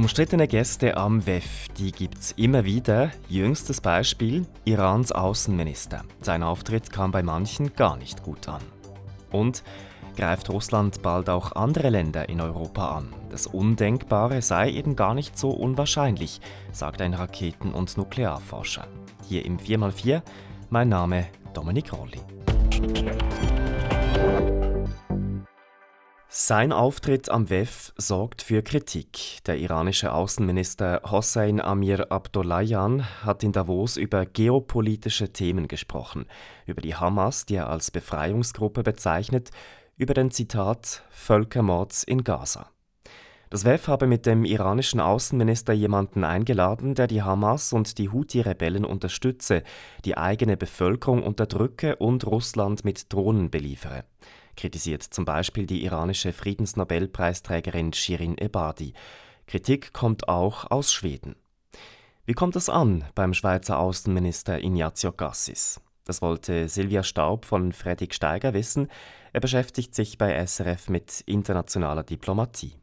Umstrittene Gäste am WEF, die gibt's immer wieder. Jüngstes Beispiel: Irans Außenminister. Sein Auftritt kam bei manchen gar nicht gut an. Und greift Russland bald auch andere Länder in Europa an? Das Undenkbare sei eben gar nicht so unwahrscheinlich, sagt ein Raketen- und Nuklearforscher. Hier im 4x4, mein Name Dominik Rolli. Sein Auftritt am WEF sorgt für Kritik. Der iranische Außenminister Hossein Amir Abdollahian hat in Davos über geopolitische Themen gesprochen, über die Hamas, die er als Befreiungsgruppe bezeichnet, über den Zitat Völkermords in Gaza. Das WEF habe mit dem iranischen Außenminister jemanden eingeladen, der die Hamas und die Houthi-Rebellen unterstütze, die eigene Bevölkerung unterdrücke und Russland mit Drohnen beliefere kritisiert zum Beispiel die iranische Friedensnobelpreisträgerin Shirin Ebadi. Kritik kommt auch aus Schweden. Wie kommt es an beim Schweizer Außenminister Ignazio Gassis? Das wollte Silvia Staub von Fredrik Steiger wissen. Er beschäftigt sich bei SRF mit internationaler Diplomatie.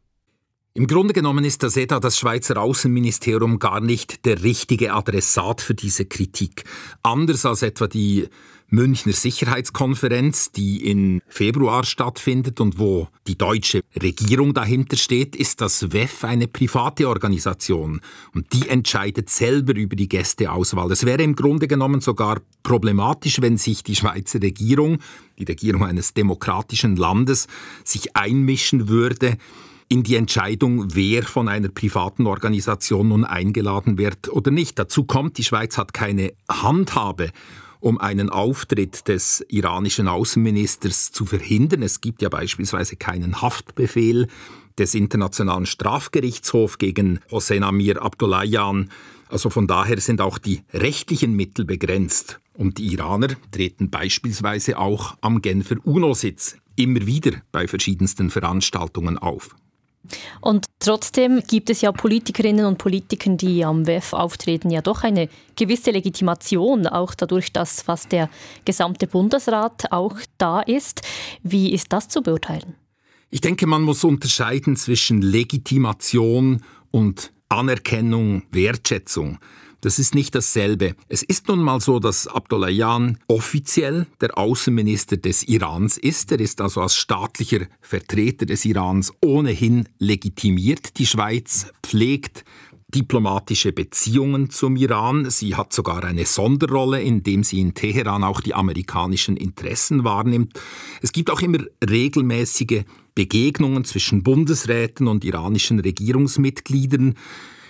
Im Grunde genommen ist das ETA, das Schweizer Außenministerium, gar nicht der richtige Adressat für diese Kritik. Anders als etwa die Münchner Sicherheitskonferenz, die im Februar stattfindet und wo die deutsche Regierung dahinter steht, ist das WEF eine private Organisation und die entscheidet selber über die Gästeauswahl. Es wäre im Grunde genommen sogar problematisch, wenn sich die Schweizer Regierung, die Regierung eines demokratischen Landes, sich einmischen würde in die Entscheidung, wer von einer privaten Organisation nun eingeladen wird oder nicht. Dazu kommt, die Schweiz hat keine Handhabe um einen Auftritt des iranischen Außenministers zu verhindern. Es gibt ja beispielsweise keinen Haftbefehl des Internationalen Strafgerichtshofs gegen Hossein Amir Abdollahian. Also von daher sind auch die rechtlichen Mittel begrenzt. Und die Iraner treten beispielsweise auch am Genfer UNO-Sitz immer wieder bei verschiedensten Veranstaltungen auf. Und trotzdem gibt es ja Politikerinnen und Politiker, die am WEF auftreten, ja doch eine gewisse Legitimation, auch dadurch, dass fast der gesamte Bundesrat auch da ist. Wie ist das zu beurteilen? Ich denke, man muss unterscheiden zwischen Legitimation und Anerkennung, Wertschätzung. Das ist nicht dasselbe. Es ist nun mal so, dass Abdollahian offiziell der Außenminister des Irans ist. Er ist also als staatlicher Vertreter des Irans ohnehin legitimiert. Die Schweiz pflegt diplomatische Beziehungen zum Iran. Sie hat sogar eine Sonderrolle, indem sie in Teheran auch die amerikanischen Interessen wahrnimmt. Es gibt auch immer regelmäßige Begegnungen zwischen Bundesräten und iranischen Regierungsmitgliedern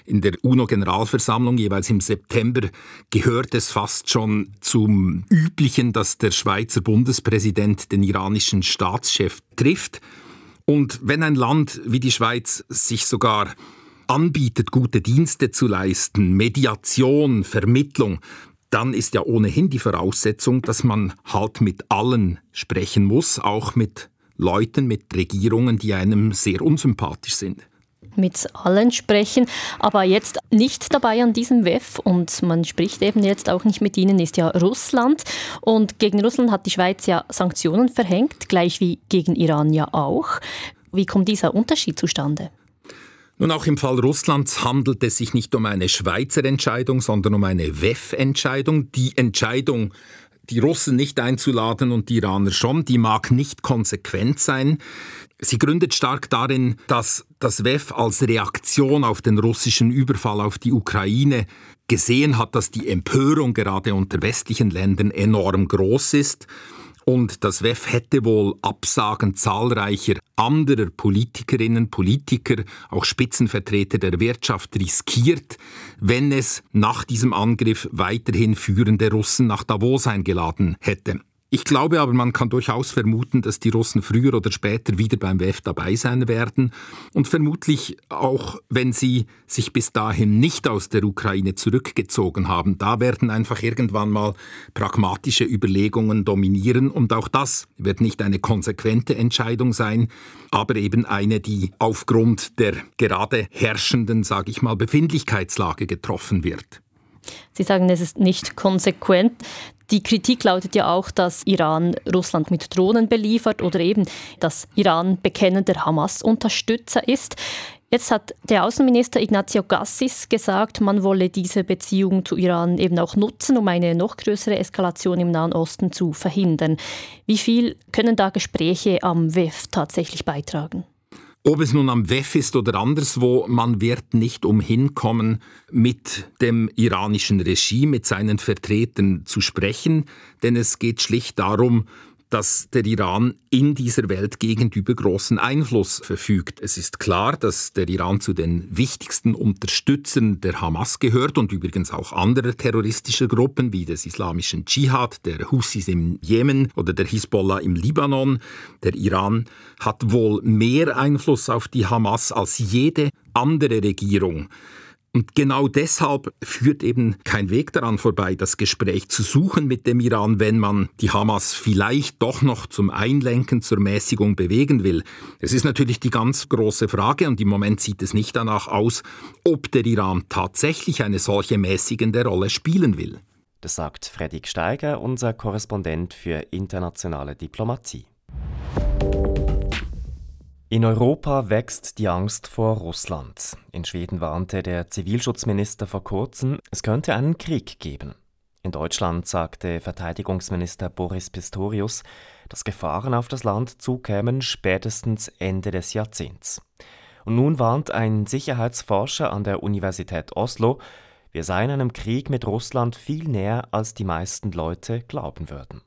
in der UNO-Generalversammlung jeweils im September gehört es fast schon zum Üblichen, dass der Schweizer Bundespräsident den iranischen Staatschef trifft. Und wenn ein Land wie die Schweiz sich sogar anbietet, gute Dienste zu leisten, Mediation, Vermittlung, dann ist ja ohnehin die Voraussetzung, dass man halt mit allen sprechen muss, auch mit Leuten, mit Regierungen, die einem sehr unsympathisch sind mit allen sprechen, aber jetzt nicht dabei an diesem WEF und man spricht eben jetzt auch nicht mit ihnen, ist ja Russland. Und gegen Russland hat die Schweiz ja Sanktionen verhängt, gleich wie gegen Iran ja auch. Wie kommt dieser Unterschied zustande? Nun, auch im Fall Russlands handelt es sich nicht um eine Schweizer Entscheidung, sondern um eine WEF-Entscheidung. Die Entscheidung, die Russen nicht einzuladen und die Iraner schon, die mag nicht konsequent sein. Sie gründet stark darin, dass das WEF als Reaktion auf den russischen Überfall auf die Ukraine gesehen hat, dass die Empörung gerade unter westlichen Ländern enorm groß ist. Und das WEF hätte wohl Absagen zahlreicher anderer Politikerinnen, Politiker, auch Spitzenvertreter der Wirtschaft riskiert, wenn es nach diesem Angriff weiterhin führende Russen nach Davos eingeladen hätte. Ich glaube aber, man kann durchaus vermuten, dass die Russen früher oder später wieder beim WEF dabei sein werden und vermutlich auch, wenn sie sich bis dahin nicht aus der Ukraine zurückgezogen haben, da werden einfach irgendwann mal pragmatische Überlegungen dominieren und auch das wird nicht eine konsequente Entscheidung sein, aber eben eine, die aufgrund der gerade herrschenden, sage ich mal, Befindlichkeitslage getroffen wird. Sie sagen, es ist nicht konsequent. Die Kritik lautet ja auch, dass Iran Russland mit Drohnen beliefert oder eben, dass Iran bekennender Hamas-Unterstützer ist. Jetzt hat der Außenminister Ignazio Gassis gesagt, man wolle diese Beziehung zu Iran eben auch nutzen, um eine noch größere Eskalation im Nahen Osten zu verhindern. Wie viel können da Gespräche am WEF tatsächlich beitragen? Ob es nun am WEF ist oder anderswo, man wird nicht umhin kommen, mit dem iranischen Regime, mit seinen Vertretern zu sprechen, denn es geht schlicht darum, dass der Iran in dieser Welt gegenüber großen Einfluss verfügt. Es ist klar, dass der Iran zu den wichtigsten Unterstützern der Hamas gehört und übrigens auch anderer terroristischer Gruppen wie des islamischen Dschihad, der Houthis im Jemen oder der Hisbollah im Libanon. Der Iran hat wohl mehr Einfluss auf die Hamas als jede andere Regierung. Und genau deshalb führt eben kein Weg daran vorbei, das Gespräch zu suchen mit dem Iran, wenn man die Hamas vielleicht doch noch zum Einlenken, zur Mäßigung bewegen will. Es ist natürlich die ganz große Frage und im Moment sieht es nicht danach aus, ob der Iran tatsächlich eine solche mäßigende Rolle spielen will. Das sagt Fredrik Steiger, unser Korrespondent für internationale Diplomatie. In Europa wächst die Angst vor Russland. In Schweden warnte der Zivilschutzminister vor kurzem, es könnte einen Krieg geben. In Deutschland sagte Verteidigungsminister Boris Pistorius, dass Gefahren auf das Land zukämen spätestens Ende des Jahrzehnts. Und nun warnt ein Sicherheitsforscher an der Universität Oslo, wir seien einem Krieg mit Russland viel näher, als die meisten Leute glauben würden.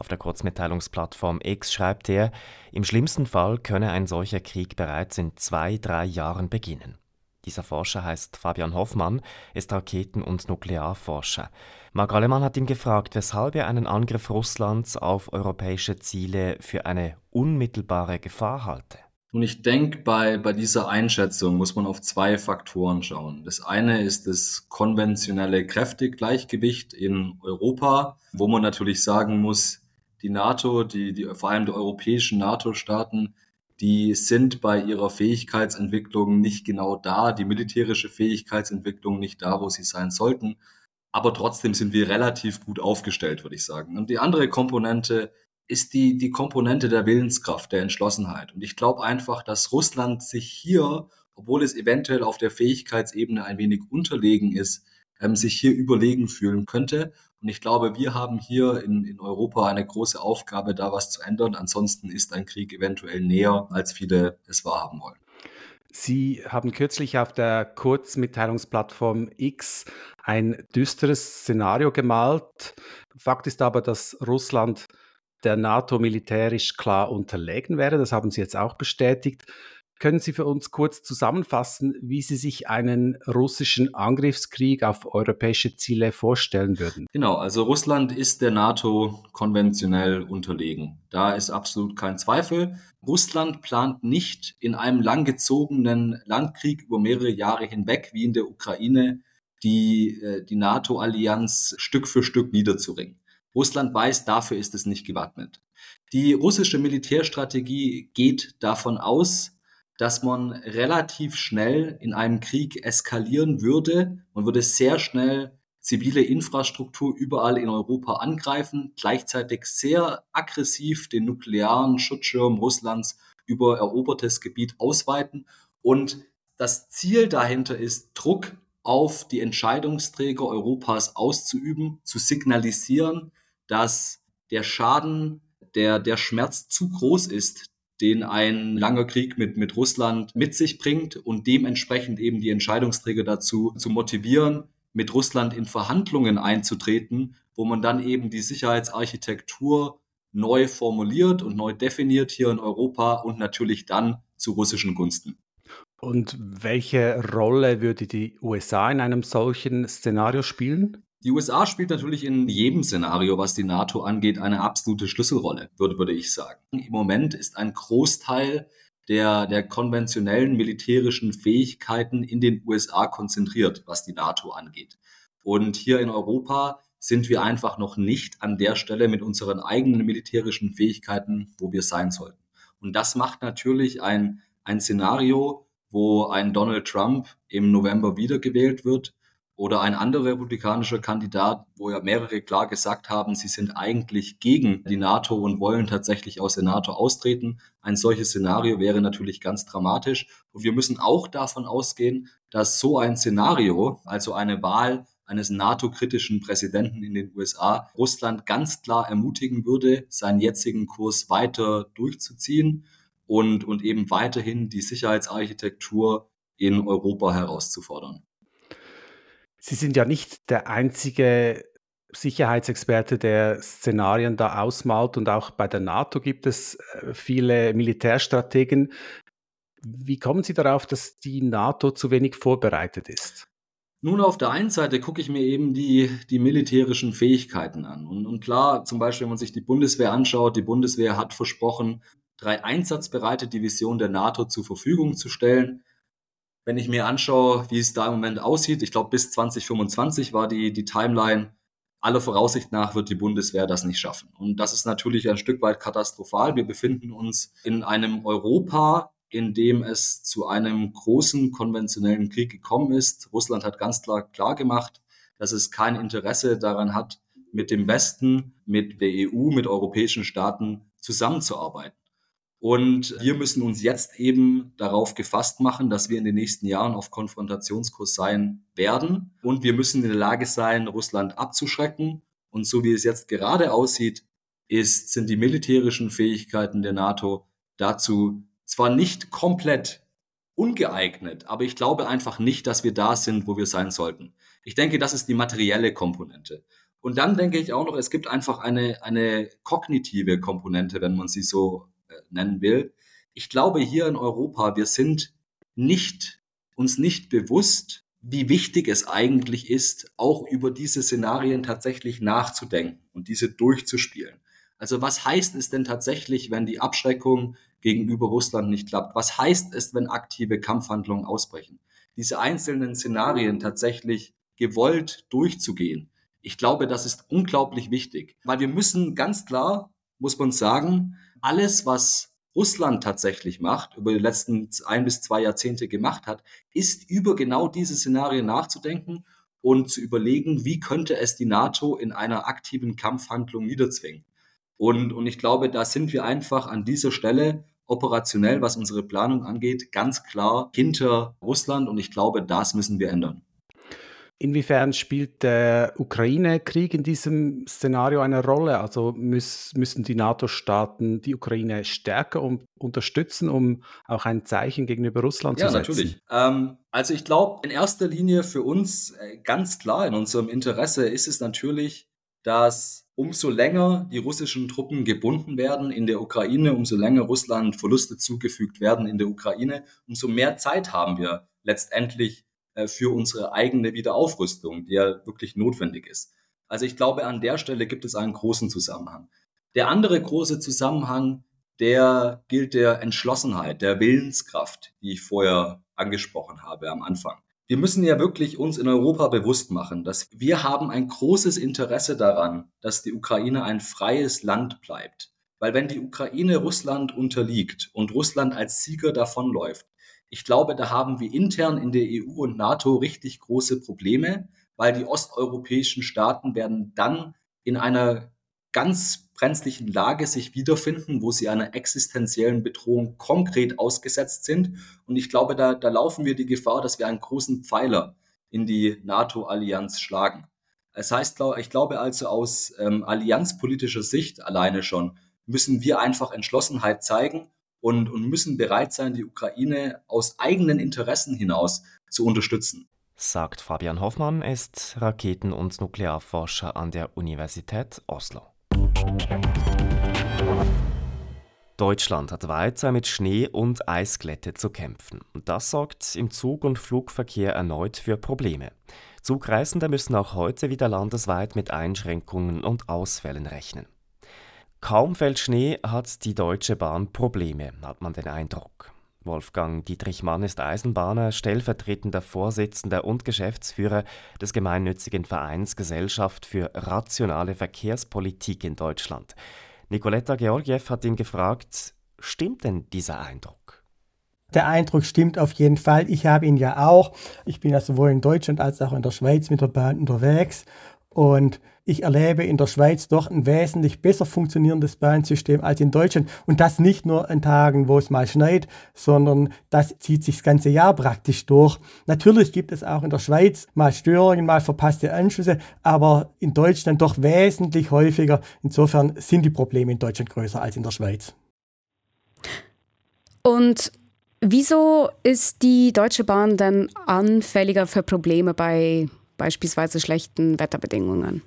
Auf der Kurzmitteilungsplattform X schreibt er, im schlimmsten Fall könne ein solcher Krieg bereits in zwei, drei Jahren beginnen. Dieser Forscher heißt Fabian Hoffmann, ist Raketen- und Nuklearforscher. Marc Allemann hat ihn gefragt, weshalb er einen Angriff Russlands auf europäische Ziele für eine unmittelbare Gefahr halte. Und ich denke, bei, bei dieser Einschätzung muss man auf zwei Faktoren schauen. Das eine ist das konventionelle Kräftegleichgewicht in Europa, wo man natürlich sagen muss, die NATO, die, die, vor allem die europäischen NATO-Staaten, die sind bei ihrer Fähigkeitsentwicklung nicht genau da, die militärische Fähigkeitsentwicklung nicht da, wo sie sein sollten. Aber trotzdem sind wir relativ gut aufgestellt, würde ich sagen. Und die andere Komponente ist die, die Komponente der Willenskraft, der Entschlossenheit. Und ich glaube einfach, dass Russland sich hier, obwohl es eventuell auf der Fähigkeitsebene ein wenig unterlegen ist, ähm, sich hier überlegen fühlen könnte. Und ich glaube, wir haben hier in, in Europa eine große Aufgabe, da was zu ändern. Ansonsten ist ein Krieg eventuell näher, als viele es wahrhaben wollen. Sie haben kürzlich auf der Kurzmitteilungsplattform X ein düsteres Szenario gemalt. Fakt ist aber, dass Russland der NATO militärisch klar unterlegen wäre. Das haben Sie jetzt auch bestätigt. Können Sie für uns kurz zusammenfassen, wie Sie sich einen russischen Angriffskrieg auf europäische Ziele vorstellen würden? Genau, also Russland ist der NATO konventionell unterlegen. Da ist absolut kein Zweifel. Russland plant nicht in einem langgezogenen Landkrieg über mehrere Jahre hinweg, wie in der Ukraine, die, äh, die NATO-Allianz Stück für Stück niederzuringen. Russland weiß, dafür ist es nicht gewappnet. Die russische Militärstrategie geht davon aus, dass man relativ schnell in einem Krieg eskalieren würde. Man würde sehr schnell zivile Infrastruktur überall in Europa angreifen, gleichzeitig sehr aggressiv den nuklearen Schutzschirm Russlands über erobertes Gebiet ausweiten. Und das Ziel dahinter ist, Druck auf die Entscheidungsträger Europas auszuüben, zu signalisieren, dass der Schaden, der, der Schmerz zu groß ist, den ein langer Krieg mit, mit Russland mit sich bringt und dementsprechend eben die Entscheidungsträger dazu zu motivieren, mit Russland in Verhandlungen einzutreten, wo man dann eben die Sicherheitsarchitektur neu formuliert und neu definiert hier in Europa und natürlich dann zu russischen Gunsten. Und welche Rolle würde die USA in einem solchen Szenario spielen? Die USA spielt natürlich in jedem Szenario, was die NATO angeht, eine absolute Schlüsselrolle, würde, würde ich sagen. Im Moment ist ein Großteil der, der konventionellen militärischen Fähigkeiten in den USA konzentriert, was die NATO angeht. Und hier in Europa sind wir einfach noch nicht an der Stelle mit unseren eigenen militärischen Fähigkeiten, wo wir sein sollten. Und das macht natürlich ein, ein Szenario, wo ein Donald Trump im November wiedergewählt wird, oder ein anderer republikanischer Kandidat, wo ja mehrere klar gesagt haben, sie sind eigentlich gegen die NATO und wollen tatsächlich aus der NATO austreten. Ein solches Szenario wäre natürlich ganz dramatisch. Und wir müssen auch davon ausgehen, dass so ein Szenario, also eine Wahl eines NATO-kritischen Präsidenten in den USA, Russland ganz klar ermutigen würde, seinen jetzigen Kurs weiter durchzuziehen und, und eben weiterhin die Sicherheitsarchitektur in Europa herauszufordern. Sie sind ja nicht der einzige Sicherheitsexperte, der Szenarien da ausmalt und auch bei der NATO gibt es äh, viele Militärstrategen. Wie kommen Sie darauf, dass die NATO zu wenig vorbereitet ist? Nun, auf der einen Seite gucke ich mir eben die, die militärischen Fähigkeiten an. Und, und klar, zum Beispiel, wenn man sich die Bundeswehr anschaut, die Bundeswehr hat versprochen, drei einsatzbereite Divisionen der NATO zur Verfügung zu stellen wenn ich mir anschaue, wie es da im Moment aussieht, ich glaube, bis 2025 war die, die Timeline. Aller Voraussicht nach wird die Bundeswehr das nicht schaffen. Und das ist natürlich ein Stück weit katastrophal. Wir befinden uns in einem Europa, in dem es zu einem großen konventionellen Krieg gekommen ist. Russland hat ganz klar klar gemacht, dass es kein Interesse daran hat, mit dem Westen, mit der EU, mit europäischen Staaten zusammenzuarbeiten. Und wir müssen uns jetzt eben darauf gefasst machen, dass wir in den nächsten Jahren auf Konfrontationskurs sein werden. Und wir müssen in der Lage sein, Russland abzuschrecken. Und so wie es jetzt gerade aussieht, ist, sind die militärischen Fähigkeiten der NATO dazu zwar nicht komplett ungeeignet, aber ich glaube einfach nicht, dass wir da sind, wo wir sein sollten. Ich denke, das ist die materielle Komponente. Und dann denke ich auch noch, es gibt einfach eine, eine kognitive Komponente, wenn man sie so nennen will. Ich glaube, hier in Europa, wir sind nicht, uns nicht bewusst, wie wichtig es eigentlich ist, auch über diese Szenarien tatsächlich nachzudenken und diese durchzuspielen. Also was heißt es denn tatsächlich, wenn die Abschreckung gegenüber Russland nicht klappt? Was heißt es, wenn aktive Kampfhandlungen ausbrechen? Diese einzelnen Szenarien tatsächlich gewollt durchzugehen. Ich glaube, das ist unglaublich wichtig, weil wir müssen ganz klar, muss man sagen, alles, was Russland tatsächlich macht, über die letzten ein bis zwei Jahrzehnte gemacht hat, ist über genau diese Szenarien nachzudenken und zu überlegen, wie könnte es die NATO in einer aktiven Kampfhandlung niederzwingen. Und, und ich glaube, da sind wir einfach an dieser Stelle operationell, was unsere Planung angeht, ganz klar hinter Russland. Und ich glaube, das müssen wir ändern. Inwiefern spielt der Ukraine-Krieg in diesem Szenario eine Rolle? Also müß, müssen die NATO-Staaten die Ukraine stärker um, unterstützen, um auch ein Zeichen gegenüber Russland ja, zu setzen? Ja, natürlich. Ähm, also ich glaube, in erster Linie für uns äh, ganz klar in unserem Interesse ist es natürlich, dass umso länger die russischen Truppen gebunden werden in der Ukraine, umso länger Russland Verluste zugefügt werden in der Ukraine, umso mehr Zeit haben wir letztendlich für unsere eigene Wiederaufrüstung, die ja wirklich notwendig ist. Also ich glaube, an der Stelle gibt es einen großen Zusammenhang. Der andere große Zusammenhang, der gilt der Entschlossenheit, der Willenskraft, die ich vorher angesprochen habe am Anfang. Wir müssen ja wirklich uns in Europa bewusst machen, dass wir haben ein großes Interesse daran, dass die Ukraine ein freies Land bleibt. Weil wenn die Ukraine Russland unterliegt und Russland als Sieger davonläuft, ich glaube, da haben wir intern in der EU und NATO richtig große Probleme, weil die osteuropäischen Staaten werden dann in einer ganz brenzlichen Lage sich wiederfinden, wo sie einer existenziellen Bedrohung konkret ausgesetzt sind. Und ich glaube, da, da laufen wir die Gefahr, dass wir einen großen Pfeiler in die NATO-Allianz schlagen. Das heißt, ich glaube also aus ähm, allianzpolitischer Sicht alleine schon müssen wir einfach Entschlossenheit zeigen und, und müssen bereit sein, die Ukraine aus eigenen Interessen hinaus zu unterstützen. Sagt Fabian Hoffmann, ist Raketen- und Nuklearforscher an der Universität Oslo. Deutschland hat weiter mit Schnee und Eisglätte zu kämpfen. Das sorgt im Zug- und Flugverkehr erneut für Probleme. Zugreisende müssen auch heute wieder landesweit mit Einschränkungen und Ausfällen rechnen. Kaum fällt Schnee, hat die Deutsche Bahn Probleme, hat man den Eindruck. Wolfgang Dietrich Mann ist Eisenbahner, stellvertretender Vorsitzender und Geschäftsführer des gemeinnützigen Vereins Gesellschaft für rationale Verkehrspolitik in Deutschland. Nicoletta Georgiev hat ihn gefragt, stimmt denn dieser Eindruck? Der Eindruck stimmt auf jeden Fall. Ich habe ihn ja auch. Ich bin ja sowohl in Deutschland als auch in der Schweiz mit der Bahn unterwegs. Und ich erlebe in der Schweiz doch ein wesentlich besser funktionierendes Bahnsystem als in Deutschland. Und das nicht nur an Tagen, wo es mal schneit, sondern das zieht sich das ganze Jahr praktisch durch. Natürlich gibt es auch in der Schweiz mal Störungen, mal verpasste Anschlüsse, aber in Deutschland doch wesentlich häufiger. Insofern sind die Probleme in Deutschland größer als in der Schweiz. Und wieso ist die Deutsche Bahn denn anfälliger für Probleme bei beispielsweise schlechten Wetterbedingungen?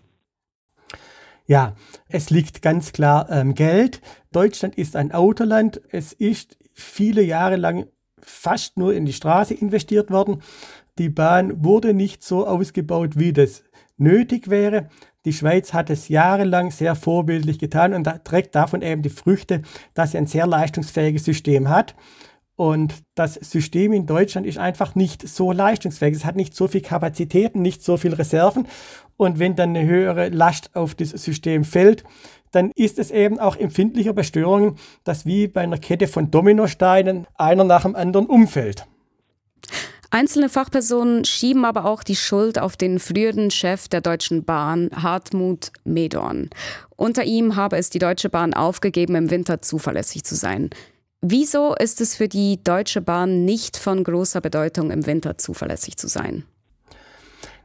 Ja, es liegt ganz klar ähm, Geld. Deutschland ist ein Autoland. Es ist viele Jahre lang fast nur in die Straße investiert worden. Die Bahn wurde nicht so ausgebaut, wie das nötig wäre. Die Schweiz hat es jahrelang sehr vorbildlich getan und trägt davon eben die Früchte, dass sie ein sehr leistungsfähiges System hat. Und das System in Deutschland ist einfach nicht so leistungsfähig. Es hat nicht so viel Kapazitäten, nicht so viel Reserven. Und wenn dann eine höhere Last auf das System fällt, dann ist es eben auch empfindlicher bei Störungen, dass wie bei einer Kette von Dominosteinen einer nach dem anderen umfällt. Einzelne Fachpersonen schieben aber auch die Schuld auf den früheren Chef der Deutschen Bahn, Hartmut Medorn. Unter ihm habe es die Deutsche Bahn aufgegeben, im Winter zuverlässig zu sein. Wieso ist es für die Deutsche Bahn nicht von großer Bedeutung, im Winter zuverlässig zu sein?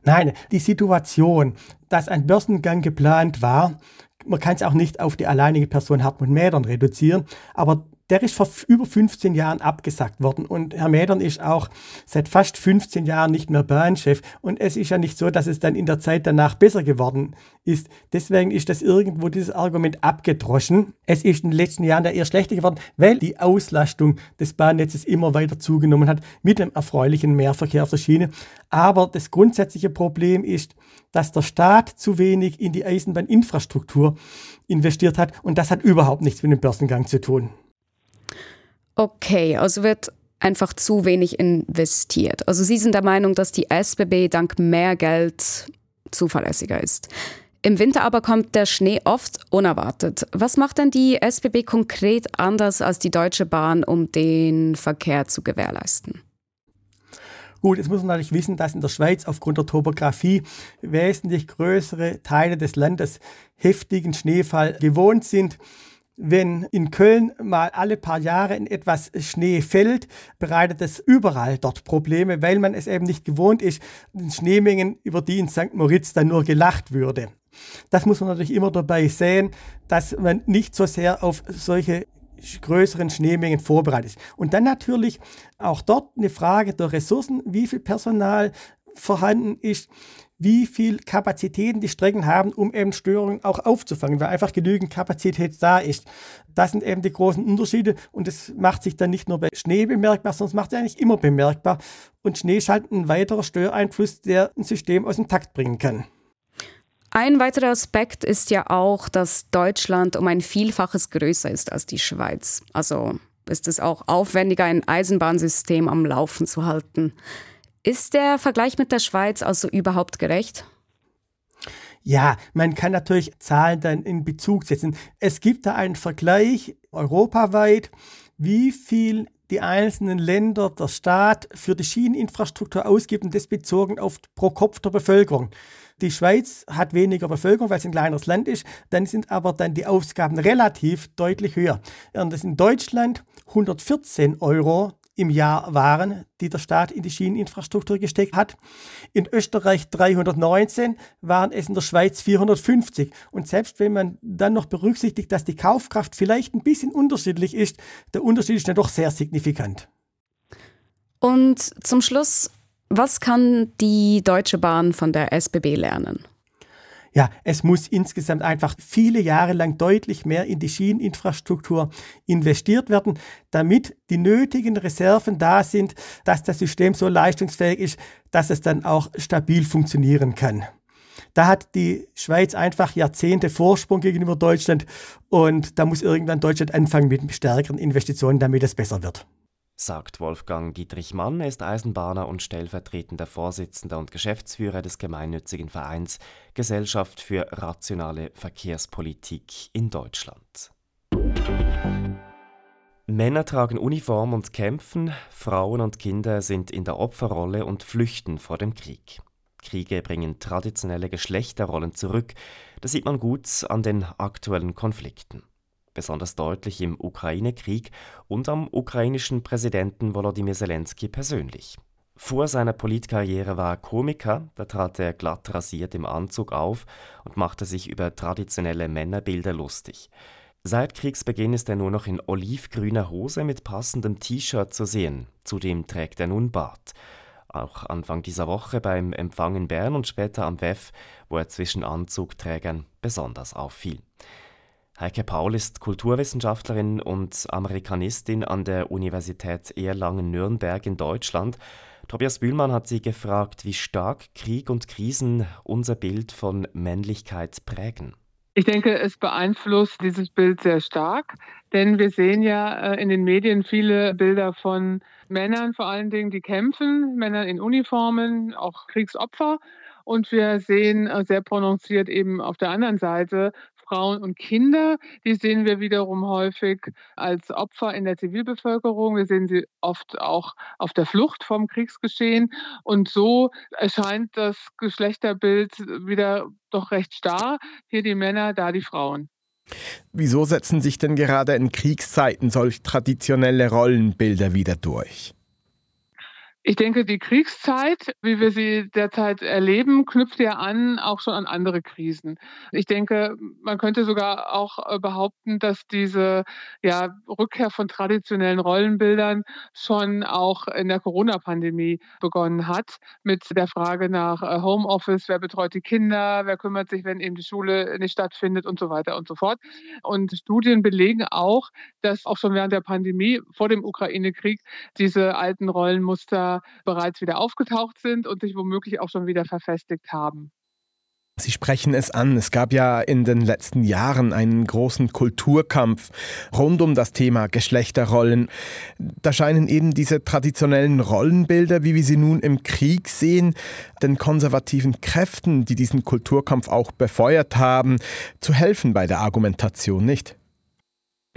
Nein, die Situation, dass ein Börsengang geplant war, man kann es auch nicht auf die alleinige Person Hartmut Mädern reduzieren, aber der ist vor über 15 Jahren abgesagt worden. Und Herr Mädern ist auch seit fast 15 Jahren nicht mehr Bahnchef. Und es ist ja nicht so, dass es dann in der Zeit danach besser geworden ist. Deswegen ist das irgendwo dieses Argument abgedroschen. Es ist in den letzten Jahren ja eher schlechter geworden, weil die Auslastung des Bahnnetzes immer weiter zugenommen hat mit dem erfreulichen Mehrverkehr auf der Schiene. Aber das grundsätzliche Problem ist, dass der Staat zu wenig in die Eisenbahninfrastruktur investiert hat. Und das hat überhaupt nichts mit dem Börsengang zu tun. Okay, also wird einfach zu wenig investiert. Also Sie sind der Meinung, dass die SBB dank mehr Geld zuverlässiger ist. Im Winter aber kommt der Schnee oft unerwartet. Was macht denn die SBB konkret anders als die Deutsche Bahn, um den Verkehr zu gewährleisten? Gut, jetzt muss man natürlich wissen, dass in der Schweiz aufgrund der Topografie wesentlich größere Teile des Landes heftigen Schneefall gewohnt sind. Wenn in Köln mal alle paar Jahre in etwas Schnee fällt, bereitet es überall dort Probleme, weil man es eben nicht gewohnt ist, Schneemengen, über die in St. Moritz dann nur gelacht würde. Das muss man natürlich immer dabei sehen, dass man nicht so sehr auf solche größeren Schneemengen vorbereitet ist. Und dann natürlich auch dort eine Frage der Ressourcen, wie viel Personal vorhanden ist, wie viel Kapazitäten die Strecken haben, um eben Störungen auch aufzufangen, weil einfach genügend Kapazität da ist. Das sind eben die großen Unterschiede und es macht sich dann nicht nur bei Schnee bemerkbar, sondern es macht sich eigentlich immer bemerkbar. Und Schnee ist halt ein weiterer Störeinfluss, der ein System aus dem Takt bringen kann. Ein weiterer Aspekt ist ja auch, dass Deutschland um ein Vielfaches größer ist als die Schweiz. Also ist es auch aufwendiger, ein Eisenbahnsystem am Laufen zu halten. Ist der Vergleich mit der Schweiz also überhaupt gerecht? Ja, man kann natürlich Zahlen dann in Bezug setzen. Es gibt da einen Vergleich europaweit, wie viel die einzelnen Länder, der Staat für die Schieneninfrastruktur ausgibt und das bezogen auf pro Kopf der Bevölkerung. Die Schweiz hat weniger Bevölkerung, weil es ein kleineres Land ist, dann sind aber dann die Ausgaben relativ deutlich höher. Und das in Deutschland 114 Euro im Jahr waren, die der Staat in die Schieneninfrastruktur gesteckt hat. In Österreich 319 waren es in der Schweiz 450. Und selbst wenn man dann noch berücksichtigt, dass die Kaufkraft vielleicht ein bisschen unterschiedlich ist, der Unterschied ist dann doch sehr signifikant. Und zum Schluss, was kann die Deutsche Bahn von der SBB lernen? Ja, es muss insgesamt einfach viele Jahre lang deutlich mehr in die Schieneninfrastruktur investiert werden, damit die nötigen Reserven da sind, dass das System so leistungsfähig ist, dass es dann auch stabil funktionieren kann. Da hat die Schweiz einfach Jahrzehnte Vorsprung gegenüber Deutschland und da muss irgendwann Deutschland anfangen mit stärkeren Investitionen, damit es besser wird sagt Wolfgang Dietrich Mann. Ist Eisenbahner und stellvertretender Vorsitzender und Geschäftsführer des gemeinnützigen Vereins Gesellschaft für rationale Verkehrspolitik in Deutschland. Männer tragen Uniform und kämpfen, Frauen und Kinder sind in der Opferrolle und flüchten vor dem Krieg. Kriege bringen traditionelle Geschlechterrollen zurück, das sieht man gut an den aktuellen Konflikten. Besonders deutlich im Ukraine-Krieg und am ukrainischen Präsidenten Volodymyr Zelensky persönlich. Vor seiner Politkarriere war er Komiker, da trat er glatt rasiert im Anzug auf und machte sich über traditionelle Männerbilder lustig. Seit Kriegsbeginn ist er nur noch in olivgrüner Hose mit passendem T-Shirt zu sehen. Zudem trägt er nun Bart. Auch Anfang dieser Woche beim Empfang in Bern und später am WEF, wo er zwischen Anzugträgern besonders auffiel. Heike Paul ist Kulturwissenschaftlerin und Amerikanistin an der Universität Erlangen-Nürnberg in Deutschland. Tobias Bühlmann hat sie gefragt, wie stark Krieg und Krisen unser Bild von Männlichkeit prägen. Ich denke, es beeinflusst dieses Bild sehr stark, denn wir sehen ja äh, in den Medien viele Bilder von Männern vor allen Dingen, die kämpfen, Männern in Uniformen, auch Kriegsopfer. Und wir sehen äh, sehr prononciert eben auf der anderen Seite Frauen und Kinder. Die sehen wir wiederum häufig als Opfer in der Zivilbevölkerung. Wir sehen sie oft auch auf der Flucht vom Kriegsgeschehen. Und so erscheint das Geschlechterbild wieder doch recht starr. Hier die Männer, da die Frauen. Wieso setzen sich denn gerade in Kriegszeiten solch traditionelle Rollenbilder wieder durch? Ich denke, die Kriegszeit, wie wir sie derzeit erleben, knüpft ja an auch schon an andere Krisen. Ich denke, man könnte sogar auch äh, behaupten, dass diese ja, Rückkehr von traditionellen Rollenbildern schon auch in der Corona-Pandemie begonnen hat, mit der Frage nach äh, Homeoffice, wer betreut die Kinder, wer kümmert sich, wenn eben die Schule nicht stattfindet und so weiter und so fort. Und Studien belegen auch, dass auch schon während der Pandemie vor dem Ukraine-Krieg diese alten Rollenmuster bereits wieder aufgetaucht sind und sich womöglich auch schon wieder verfestigt haben. Sie sprechen es an. Es gab ja in den letzten Jahren einen großen Kulturkampf rund um das Thema Geschlechterrollen. Da scheinen eben diese traditionellen Rollenbilder, wie wir sie nun im Krieg sehen, den konservativen Kräften, die diesen Kulturkampf auch befeuert haben, zu helfen bei der Argumentation, nicht?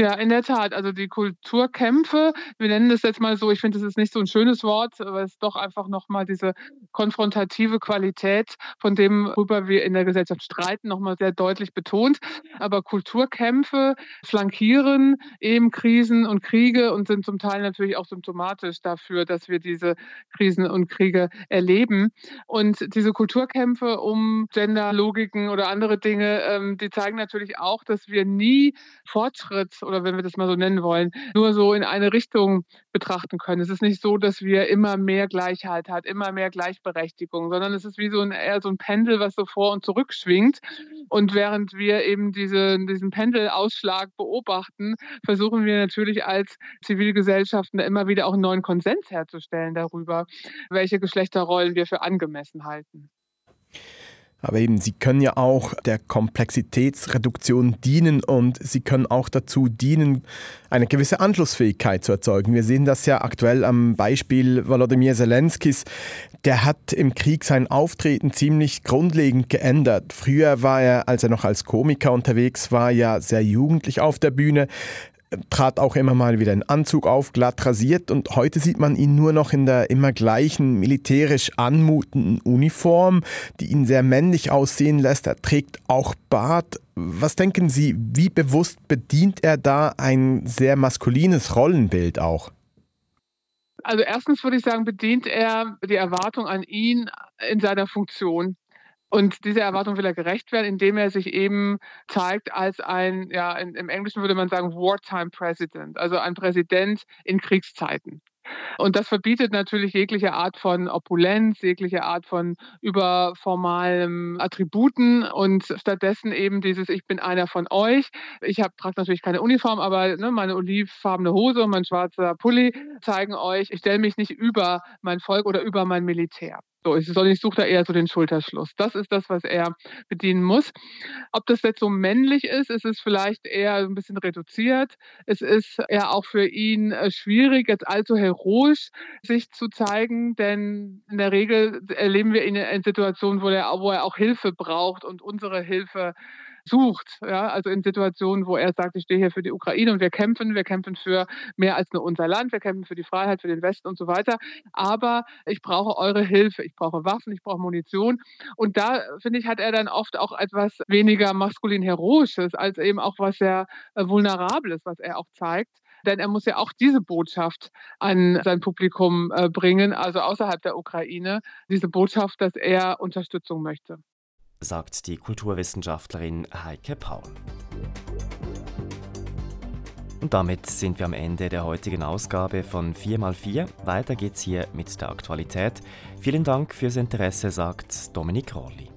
Ja, in der Tat. Also die Kulturkämpfe, wir nennen das jetzt mal so, ich finde, das ist nicht so ein schönes Wort, aber es ist doch einfach nochmal diese konfrontative Qualität, von dem, worüber wir in der Gesellschaft streiten, nochmal sehr deutlich betont. Aber Kulturkämpfe flankieren eben Krisen und Kriege und sind zum Teil natürlich auch symptomatisch dafür, dass wir diese Krisen und Kriege erleben. Und diese Kulturkämpfe um Genderlogiken oder andere Dinge, ähm, die zeigen natürlich auch, dass wir nie Fortschritt oder wenn wir das mal so nennen wollen, nur so in eine Richtung betrachten können. Es ist nicht so, dass wir immer mehr Gleichheit hat, immer mehr Gleichberechtigung, sondern es ist wie so ein, eher so ein Pendel, was so vor und zurück schwingt. Und während wir eben diese, diesen Pendelausschlag beobachten, versuchen wir natürlich als Zivilgesellschaften immer wieder auch einen neuen Konsens herzustellen darüber, welche Geschlechterrollen wir für angemessen halten. Aber eben, sie können ja auch der Komplexitätsreduktion dienen und sie können auch dazu dienen, eine gewisse Anschlussfähigkeit zu erzeugen. Wir sehen das ja aktuell am Beispiel Volodymyr Zelenskis. Der hat im Krieg sein Auftreten ziemlich grundlegend geändert. Früher war er, als er noch als Komiker unterwegs war, ja sehr jugendlich auf der Bühne trat auch immer mal wieder in Anzug auf, glatt rasiert und heute sieht man ihn nur noch in der immer gleichen militärisch anmutenden Uniform, die ihn sehr männlich aussehen lässt. Er trägt auch Bart. Was denken Sie, wie bewusst bedient er da ein sehr maskulines Rollenbild auch? Also erstens würde ich sagen, bedient er die Erwartung an ihn in seiner Funktion. Und dieser Erwartung will er gerecht werden, indem er sich eben zeigt als ein, ja, in, im Englischen würde man sagen, Wartime President, also ein Präsident in Kriegszeiten. Und das verbietet natürlich jegliche Art von Opulenz, jegliche Art von überformalen Attributen und stattdessen eben dieses Ich bin einer von euch. Ich habe trage natürlich keine Uniform, aber ne, meine olivfarbene Hose und mein schwarzer Pulli zeigen euch, ich stelle mich nicht über mein Volk oder über mein Militär. So, ich, ich suche da eher so den Schulterschluss. Das ist das, was er bedienen muss. Ob das jetzt so männlich ist, ist es vielleicht eher ein bisschen reduziert. Es ist eher auch für ihn äh, schwierig, jetzt allzu heroisch sich zu zeigen, denn in der Regel erleben wir ihn in Situationen, wo er, wo er auch Hilfe braucht und unsere Hilfe sucht. Ja? Also in Situationen, wo er sagt, ich stehe hier für die Ukraine und wir kämpfen, wir kämpfen für mehr als nur unser Land, wir kämpfen für die Freiheit, für den Westen und so weiter. Aber ich brauche eure Hilfe, ich brauche Waffen, ich brauche Munition. Und da, finde ich, hat er dann oft auch etwas weniger maskulin Heroisches, als eben auch was sehr äh, Vulnerables, was er auch zeigt. Denn er muss ja auch diese Botschaft an sein Publikum äh, bringen, also außerhalb der Ukraine, diese Botschaft, dass er Unterstützung möchte. Sagt die Kulturwissenschaftlerin Heike Paul. Und damit sind wir am Ende der heutigen Ausgabe von 4x4. Weiter geht's hier mit der Aktualität. Vielen Dank fürs Interesse, sagt Dominik Rolli.